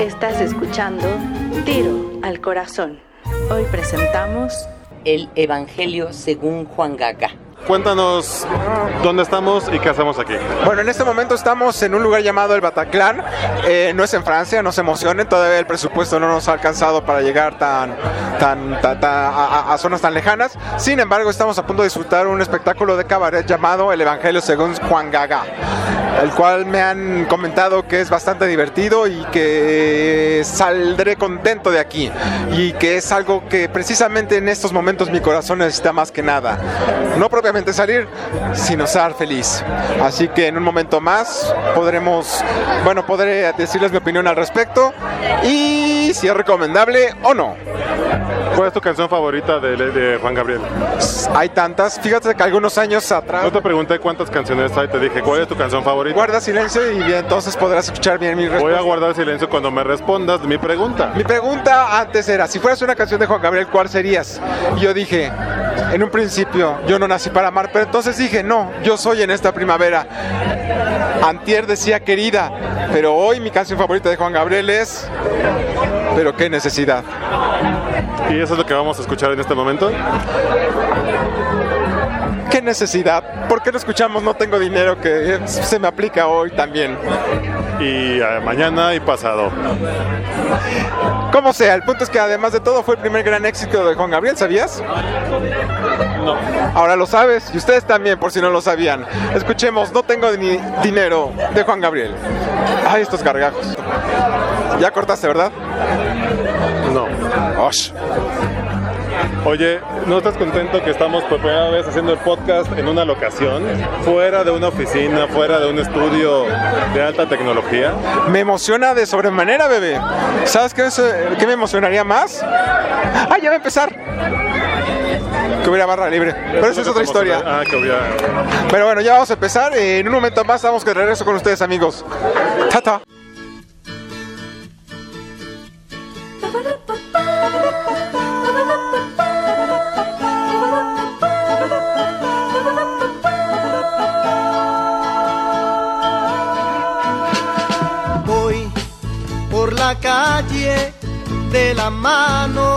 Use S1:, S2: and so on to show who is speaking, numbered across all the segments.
S1: Estás escuchando Tiro al Corazón. Hoy presentamos
S2: El Evangelio según Juan Gaga.
S3: Cuéntanos dónde estamos y qué hacemos aquí.
S4: Bueno, en este momento estamos en un lugar llamado el Bataclan. Eh, no es en Francia, no se emocionen, todavía el presupuesto no nos ha alcanzado para llegar tan, tan, a zonas tan lejanas. Sin embargo, estamos a punto de disfrutar un espectáculo de cabaret llamado El Evangelio según Juan Gaga, el cual me han comentado que es bastante divertido y que saldré contento de aquí. Y que es algo que precisamente en estos momentos mi corazón necesita más que nada. No propiamente salir, sino ser feliz. Así que en un momento más podremos, bueno, podré decirles mi opinión al respecto y si es recomendable o no.
S3: ¿Cuál es tu canción favorita de, de Juan Gabriel?
S4: Hay tantas, fíjate que algunos años atrás
S3: No te pregunté cuántas canciones hay, te dije cuál es tu canción favorita.
S4: guarda silencio y bien, entonces podrás escuchar bien mi
S3: Voy a
S4: respuesta.
S3: guardar silencio cuando me respondas mi pregunta.
S4: Mi pregunta antes era, si fueras una canción de Juan Gabriel, ¿cuál serías? Y yo dije, en un principio, yo no nací para amar, pero entonces dije, no, yo soy en esta primavera. Antier decía querida, pero hoy mi canción favorita de Juan Gabriel es, pero qué necesidad.
S3: ¿Y eso es lo que vamos a escuchar en este momento?
S4: ¿Qué necesidad? ¿Por qué no escuchamos No tengo dinero que se me aplica hoy también?
S3: Y eh, mañana y pasado.
S4: Como sea, el punto es que además de todo fue el primer gran éxito de Juan Gabriel, ¿sabías?
S3: No.
S4: Ahora lo sabes y ustedes también, por si no lo sabían. Escuchemos No tengo ni dinero de Juan Gabriel. Ay, estos gargajos. Ya cortaste, ¿verdad?
S3: No.
S4: Osh.
S3: Oye, ¿no estás contento que estamos por primera vez haciendo el podcast en una locación? Fuera de una oficina, fuera de un estudio de alta tecnología.
S4: Me emociona de sobremanera, bebé. ¿Sabes qué, es, eh, qué me emocionaría más? Ah, ya va a empezar. Que hubiera barra libre. Pero esa es otra historia.
S3: Ah, que hubiera...
S4: Pero bueno, ya vamos a empezar. En un momento más estamos de regreso con ustedes, amigos. Tata.
S5: Voy por la calle de la mano,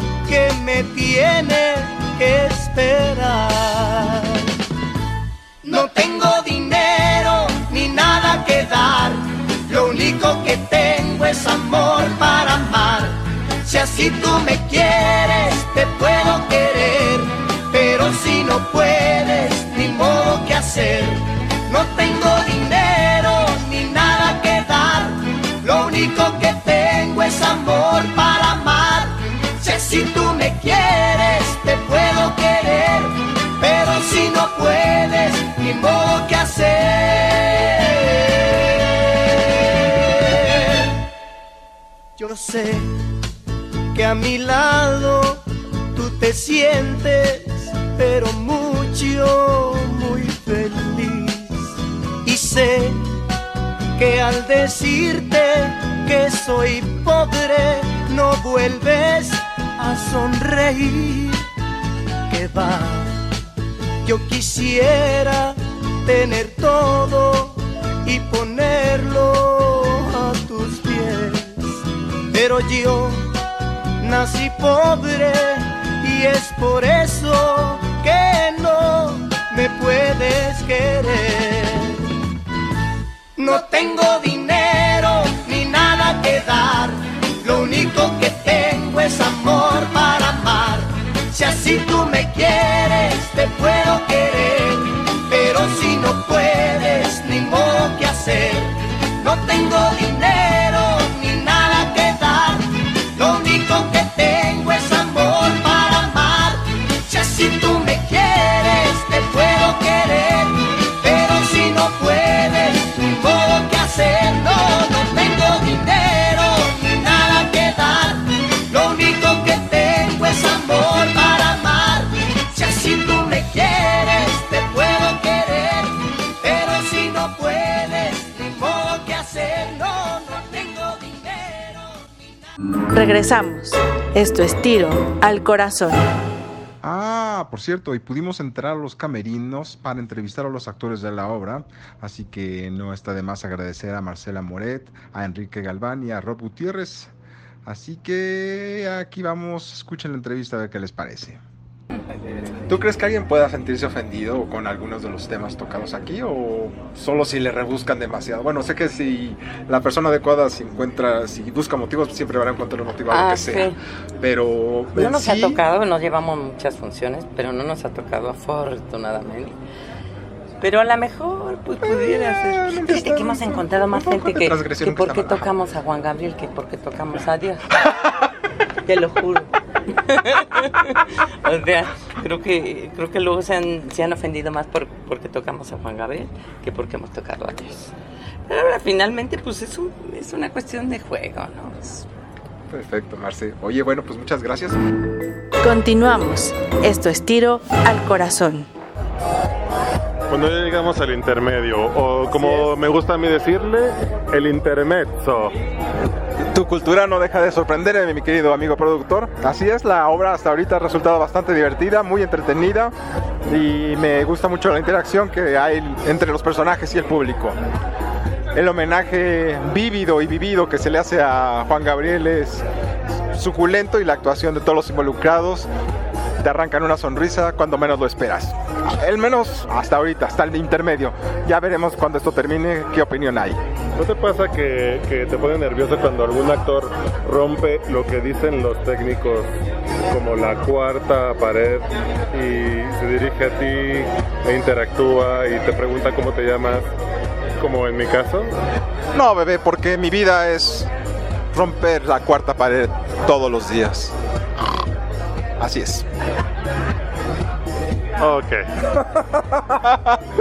S5: que me tiene que esperar. No tengo dinero ni nada que dar, lo único que tengo es amor para amar. Si así tú me quieres, Si tú me quieres, te puedo querer, pero si no puedes, ni modo que hacer. Yo sé que a mi lado tú te sientes, pero mucho, muy feliz. Y sé que al decirte que soy pobre, no vuelves a sonreír. Que va, yo quisiera tener todo y ponerlo a tus pies. Pero yo nací pobre y es por eso que no me puedes querer. No tengo dinero Si así tú me quieres, te puedo querer, pero si no puedes, ni modo que hacer. No tengo dinero
S1: Regresamos. Esto es tiro al corazón.
S4: Ah, por cierto, y pudimos entrar a los camerinos para entrevistar a los actores de la obra, así que no está de más agradecer a Marcela Moret, a Enrique Galván y a Rob Gutiérrez. Así que aquí vamos, escuchen la entrevista a ver qué les parece. ¿Tú crees que alguien pueda sentirse ofendido con algunos de los temas tocados aquí o solo si le rebuscan demasiado? Bueno, sé que si la persona adecuada se encuentra, si busca motivos, siempre van a encontrar un motivo a lo
S2: Ah,
S4: que sea. Pero
S2: No nos ha tocado, nos llevamos muchas funciones, pero no nos ha tocado afortunadamente. Pero a lo mejor pues, pudiera ser. Fíjate que hemos encontrado más gente que, que por qué tocamos a Juan Gabriel que por qué tocamos a Dios. Te lo juro. o sea, creo que, creo que luego se han, se han ofendido más por porque tocamos a Juan Gabriel que porque hemos tocado a Dios. Pero ahora finalmente pues es, un- es una cuestión de juego, ¿no? Es-
S4: Perfecto, Marce. Oye, bueno, pues muchas gracias.
S1: Continuamos. Esto es tiro al corazón.
S3: Cuando ya llegamos al intermedio, o como me gusta a mí decirle, el intermezzo.
S4: Tu cultura no deja de sorprenderme, mi querido amigo productor. Así es, la obra hasta ahorita ha resultado bastante divertida, muy entretenida y me gusta mucho la interacción que hay entre los personajes y el público. El homenaje vívido y vivido que se le hace a Juan Gabriel es suculento y la actuación de todos los involucrados te arrancan una sonrisa cuando menos lo esperas. El menos hasta ahorita, hasta el intermedio. Ya veremos cuando esto termine qué opinión hay.
S3: ¿No te pasa que, que te pone nervioso cuando algún actor rompe lo que dicen los técnicos como la cuarta pared y se dirige a ti e interactúa y te pregunta cómo te llamas, como en mi caso?
S4: No, bebé, porque mi vida es romper la cuarta pared todos los días. Así es.
S3: Ok.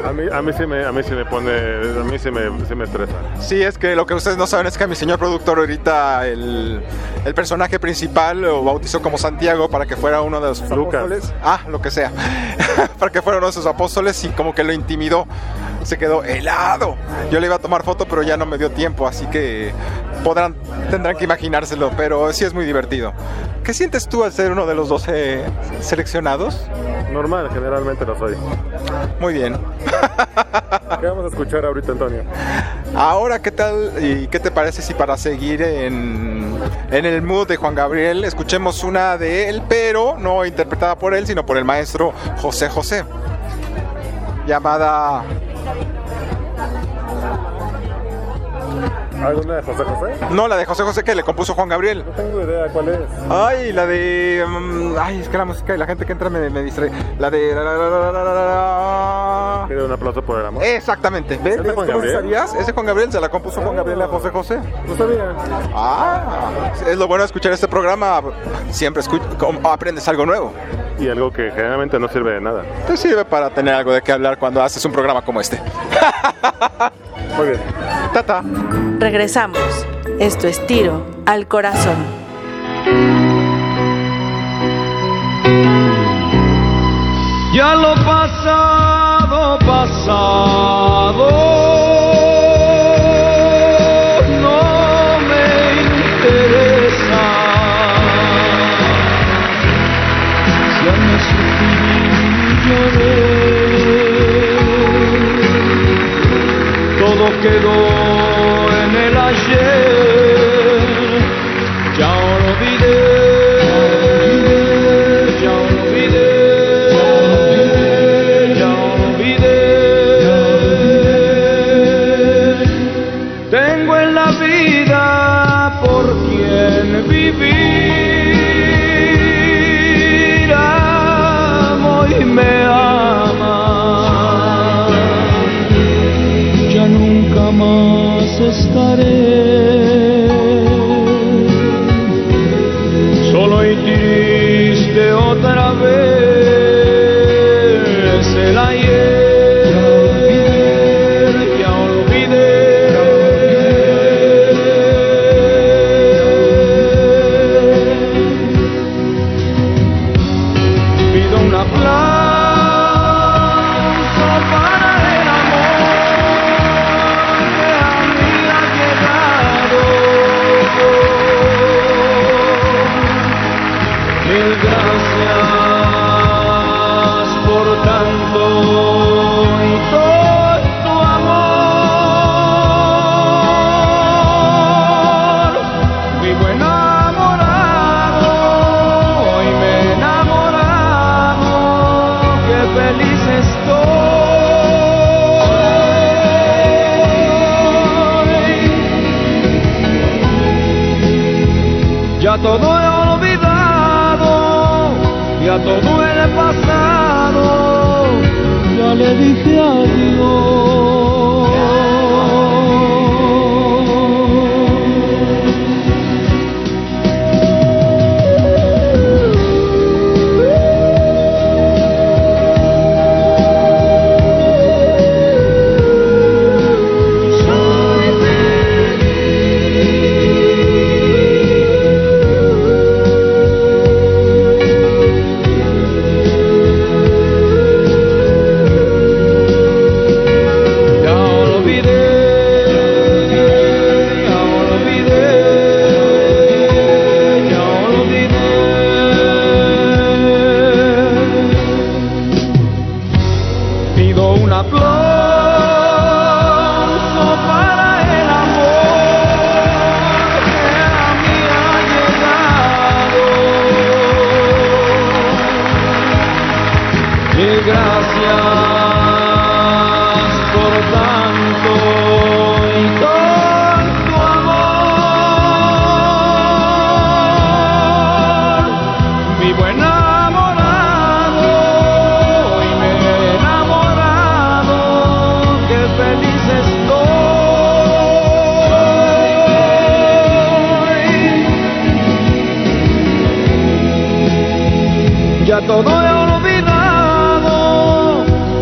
S3: A mí, a mí, sí, me, a mí sí me pone, a mí sí me, sí me estresa.
S4: Sí, es que lo que ustedes no saben es que mi señor productor ahorita el, el personaje principal lo bautizó como Santiago para que fuera uno de los
S3: Lucas.
S4: apóstoles. Ah, lo que sea. para que fuera uno de sus apóstoles y como que lo intimidó. Se quedó helado. Yo le iba a tomar foto, pero ya no me dio tiempo, así que podrán, tendrán que imaginárselo, pero sí es muy divertido. ¿Qué sientes tú al ser uno de los 12 seleccionados?
S3: Normal, generalmente lo soy.
S4: Muy bien.
S3: ¿Qué vamos a escuchar ahorita, Antonio?
S4: Ahora, ¿qué tal y qué te parece si para seguir en, en el mood de Juan Gabriel escuchemos una de él, pero no interpretada por él, sino por el maestro José José, llamada...
S3: ¿Alguna de José José?
S4: No, la de José José que le compuso Juan Gabriel.
S3: No tengo idea cuál es.
S4: Ay, la de... mm, ay, es que la música y la gente que entra me, me distrae. La de... la, la, la, la, la, la, la.
S3: Pido un aplauso por el amor.
S4: Exactamente. ¿Ves?
S3: ¿Es de Juan
S4: ¿Cómo
S3: Gabriel?
S4: sabías? Ese Juan Gabriel se la compuso Juan Gabriel a José José.
S3: No sabía.
S4: Ah, es lo bueno de escuchar este programa. Siempre escu- com- aprendes algo nuevo.
S3: Y algo que generalmente no sirve de nada.
S4: Te sirve para tener algo de qué hablar cuando haces un programa como este.
S3: Muy bien.
S4: Tata.
S1: Regresamos. Esto es tiro al corazón.
S6: Todo quedó en el ayer. Vez el ayer todo he olvidado, ya todo he pasado, ya le dije adiós.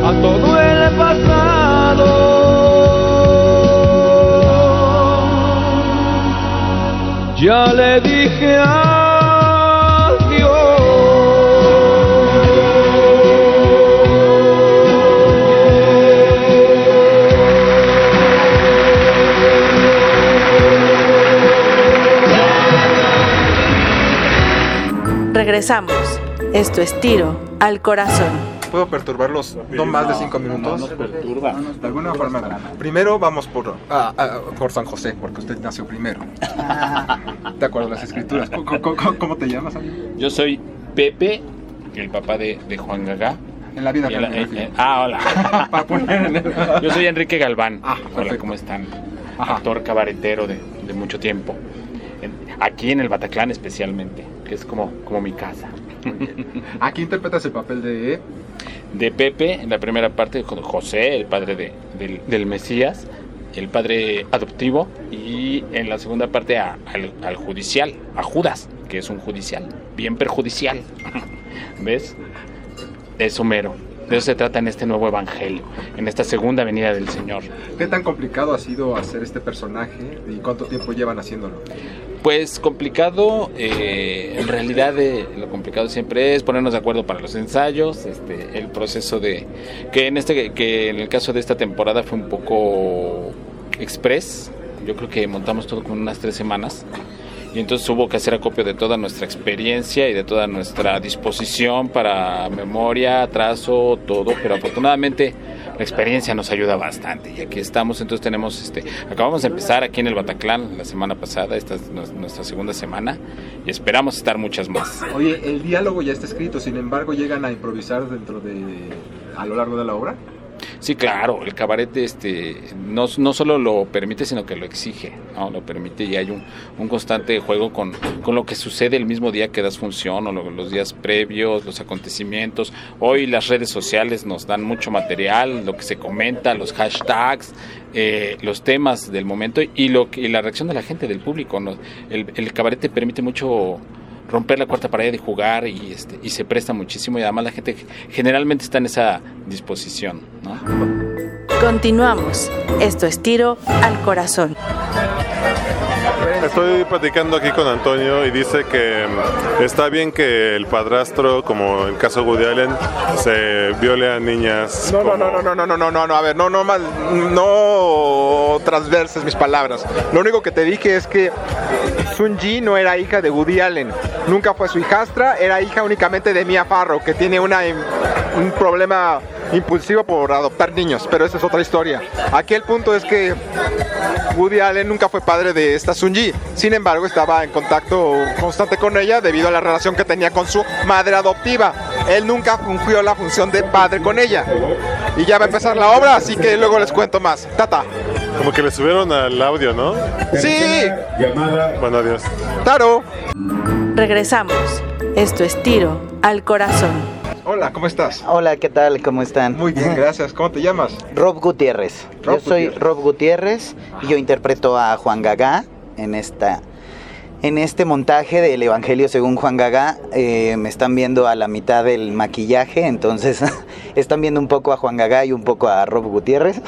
S6: A todo he pasado. Ya le dije
S1: Regresamos. Esto es tiro al corazón.
S4: ¿Puedo perturbarlos no más de cinco minutos?
S7: nos perturba.
S4: De alguna forma. Primero vamos por, ah, ah, por San José, porque usted nació primero. De acuerdo a las escrituras. ¿Cómo, cómo- cómo te llamas, amigo?
S7: Yo soy Pepe, el papá de, de Juan Gagá.
S4: En la vida
S7: en la- eh, eh, ah, hola.
S4: Para poner en el...
S7: Yo soy Enrique Galván.
S4: Ah,
S7: hola,
S4: perfecto.
S7: ¿cómo están?
S4: Ajá.
S7: Actor cabaretero de, de mucho tiempo. En- aquí en el Bataclan especialmente, que es como, como mi casa.
S4: Aquí interpretas el papel de...
S7: De Pepe, en la primera parte, con José, el padre de- del, del Mesías, el padre adoptivo, y en la segunda parte a- al, al judicial, a Judas, que es un judicial, bien perjudicial. ¿Ves? Es Homero. De eso se trata en este nuevo evangelio, en esta segunda venida del Señor.
S4: ¿Qué tan complicado ha sido hacer este personaje y cuánto tiempo llevan haciéndolo?
S7: Pues complicado, eh, en realidad eh, lo complicado siempre es ponernos de acuerdo para los ensayos, este, el proceso de que en este que en el caso de esta temporada fue un poco express. Yo creo que montamos todo con unas tres semanas y entonces hubo que hacer acopio de toda nuestra experiencia y de toda nuestra disposición para memoria, trazo, todo, pero afortunadamente la experiencia nos ayuda bastante y aquí estamos, entonces tenemos, este, acabamos de empezar aquí en el Bataclan la semana pasada, esta es nues- nuestra segunda semana y esperamos estar muchas más.
S4: Oye, el diálogo ya está escrito, sin embargo llegan a improvisar dentro de... a lo largo de la obra.
S7: Sí, claro, el cabaret este, no, no solo lo permite, sino que lo exige, ¿no? Lo permite y hay un, un constante juego con, con lo que sucede el mismo día que das función o lo- los días previos, los acontecimientos. Hoy las redes sociales nos dan mucho material, lo que se comenta, los hashtags, eh, los temas del momento y, lo y la reacción de la gente, del público. ¿no? El, el cabaret te permite mucho romper la cuarta pared y jugar y este y se presta muchísimo y además la gente generalmente está en esa disposición.
S1: Continuamos. Esto es tiro al corazón.
S3: Estoy platicando aquí con Antonio y dice que mm, está bien que el padrastro, como el caso de Woody Allen, se viole a niñas.
S4: No, no,
S3: como-
S4: no, no, no, no, no, no, no, no, a ver, no, no, mal, no transverses mis palabras. Lo único que te dije es que Sun Ji no era hija de Woody Allen, nunca fue su hijastra, era hija únicamente de Mia Farrow, que tiene una, im- un problema impulsivo por adoptar niños, pero esa es otra historia. Aquí el punto es que Woody Allen nunca fue padre de esta Sun Ji, sin embargo estaba en contacto constante con ella debido a la relación que tenía con su madre adoptiva. Él nunca fungió la función de padre con ella. Y ya va a empezar la obra, así que luego les cuento más. Tata.
S3: Como que le subieron al audio, ¿no?
S4: Sí,
S3: Bueno, adiós.
S4: Taro.
S1: Regresamos. Esto es Tiro al Corazón.
S4: Hola, ¿cómo estás?
S8: Hola, ¿qué tal? ¿Cómo están?
S4: Muy bien, gracias. ¿Cómo te llamas?
S8: Rob Gutiérrez.
S4: Rob
S8: yo soy
S4: Gutiérrez.
S8: Rob Gutiérrez y yo interpreto a Juan Gagá en esta en este montaje del Evangelio según Juan Gagá. Eh, me están viendo a la mitad del maquillaje, entonces están viendo un poco a Juan Gagá y un poco a Rob Gutiérrez.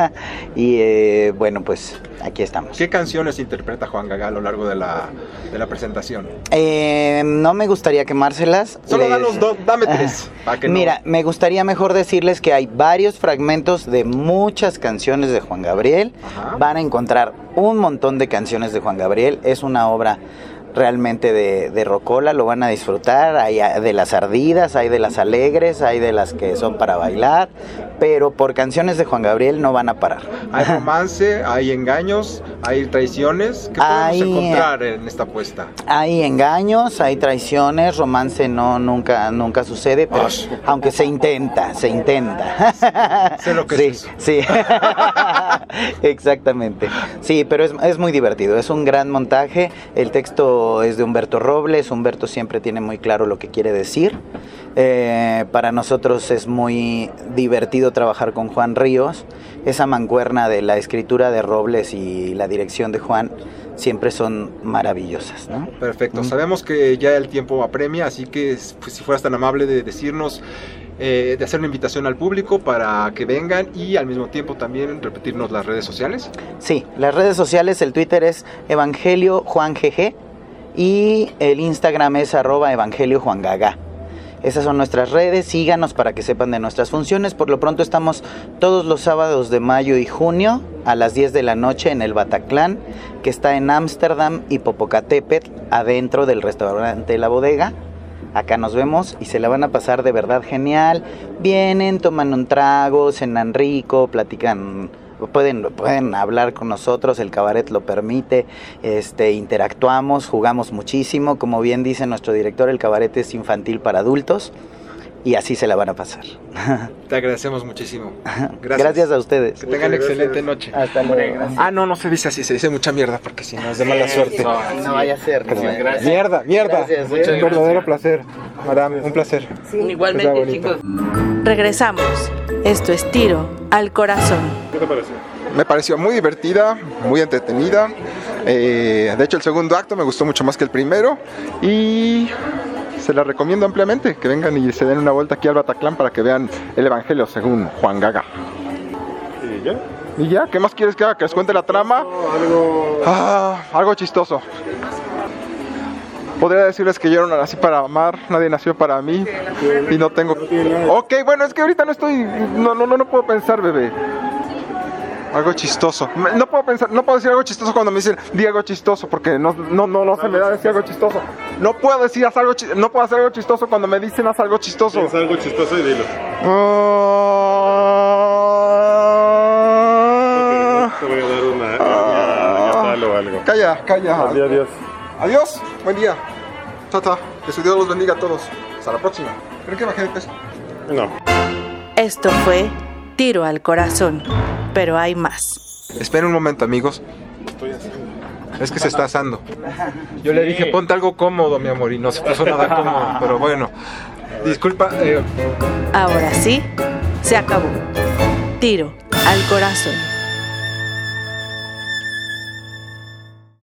S8: y eh, bueno, pues aquí estamos.
S4: ¿Qué canciones interpreta Juan Gaga a lo largo de la, de la presentación?
S8: Eh, no me gustaría quemárselas.
S4: Solo danos dos, dame tres. para que no-
S8: Mira, me gustaría mejor decirles que hay varios fragmentos de muchas canciones de Juan Gabriel.
S4: Ajá.
S8: Van a encontrar un montón de canciones de Juan Gabriel. Es una obra realmente de, de rocola, lo van a disfrutar. Hay de las ardidas, hay de las alegres, hay de las que son para bailar. Pero por canciones de Juan Gabriel no van a parar.
S4: Hay romance, hay engaños, hay traiciones. ¿Qué podemos encontrar en esta apuesta?
S8: Hay engaños, hay traiciones, romance no nunca nunca sucede, pero aunque se intenta, se intenta.
S4: Sé lo que
S8: sí,
S4: es eso.
S8: Sí, exactamente. Sí, pero es, es muy divertido, es un gran montaje. El texto es de Humberto Robles, Humberto siempre tiene muy claro lo que quiere decir. Eh, para nosotros es muy divertido trabajar con Juan Ríos. Esa mancuerna de la escritura de Robles y la dirección de Juan siempre son maravillosas, ¿no?
S4: Perfecto.
S8: Mm.
S4: Sabemos que ya el tiempo apremia, así que pues, si fueras tan amable de decirnos, eh, de hacer una invitación al público para que vengan y al mismo tiempo también repetirnos las redes sociales.
S8: Sí, las redes sociales, el Twitter es Evangelio Juan GG y el Instagram es arroba Evangelio Juan Gaga. Esas son nuestras redes, síganos para que sepan de nuestras funciones. Por lo pronto estamos todos los sábados de mayo y junio a las 10 de la noche en el Bataclan, que está en Ámsterdam y Popocatépetl, adentro del restaurante La Bodega. Acá nos vemos y se la van a pasar de verdad genial. Vienen, toman un trago, cenan rico, platican, pueden, pueden hablar con nosotros, el cabaret lo permite, este, interactuamos, jugamos muchísimo. Como bien dice nuestro director, el cabaret es infantil para adultos y así se la van a pasar.
S4: Te agradecemos muchísimo.
S8: Gracias, a ustedes.
S4: Que tengan excelente noche.
S8: Hasta luego.
S4: Ah, no, no se dice así, se dice mucha mierda porque si no es de mala suerte.
S8: No vaya a ser. no vaya a ser.
S4: Mierda, mierda.
S8: Gracias,
S4: un
S8: eh.
S4: verdadero placer. Madame, un placer.
S2: Igualmente, chicos.
S1: Regresamos. Esto es Tiro al Corazón.
S3: ¿Qué te pareció?
S4: Me pareció muy divertida, muy entretenida. Eh, de hecho, el segundo acto me gustó mucho más que el primero. Y se la recomiendo ampliamente que vengan y se den una vuelta aquí al Bataclan para que vean el Evangelio según Juan Gaga.
S3: ¿Y ya?
S4: ¿Y ya? ¿Qué más quieres que haga? ¿Que les cuente la trama?
S3: Algo...
S4: Ah, algo chistoso. Podría decirles que yo no nací para amar, nadie nació para mí y no tengo. Ok, bueno, es que ahorita no estoy, no, no, no, no puedo pensar, bebé. Algo chistoso. No puedo pensar, no puedo decir algo chistoso cuando me dicen di algo chistoso porque no, no, no, no se me da decir algo chistoso. No puedo decir haz algo, no puedo hacer algo chistoso cuando me dicen haz algo chistoso.
S3: Piensa algo chistoso y dilo.
S4: Ah.
S3: Te voy a dar una o algo.
S4: Calla, calla.
S3: Adiós, adiós.
S4: Adiós, buen día. Tata, que su Dios los bendiga a todos. Hasta la próxima. ¿Creen que bajé de peso?
S3: No.
S1: Esto fue Tiro al Corazón. Pero hay más.
S4: Esperen un momento, amigos. Es que se está asando. Yo le dije, ponte algo cómodo, mi amor, y no se puso nada cómodo. Pero bueno, disculpa. eh,
S1: Ahora sí, se acabó. Tiro al Corazón.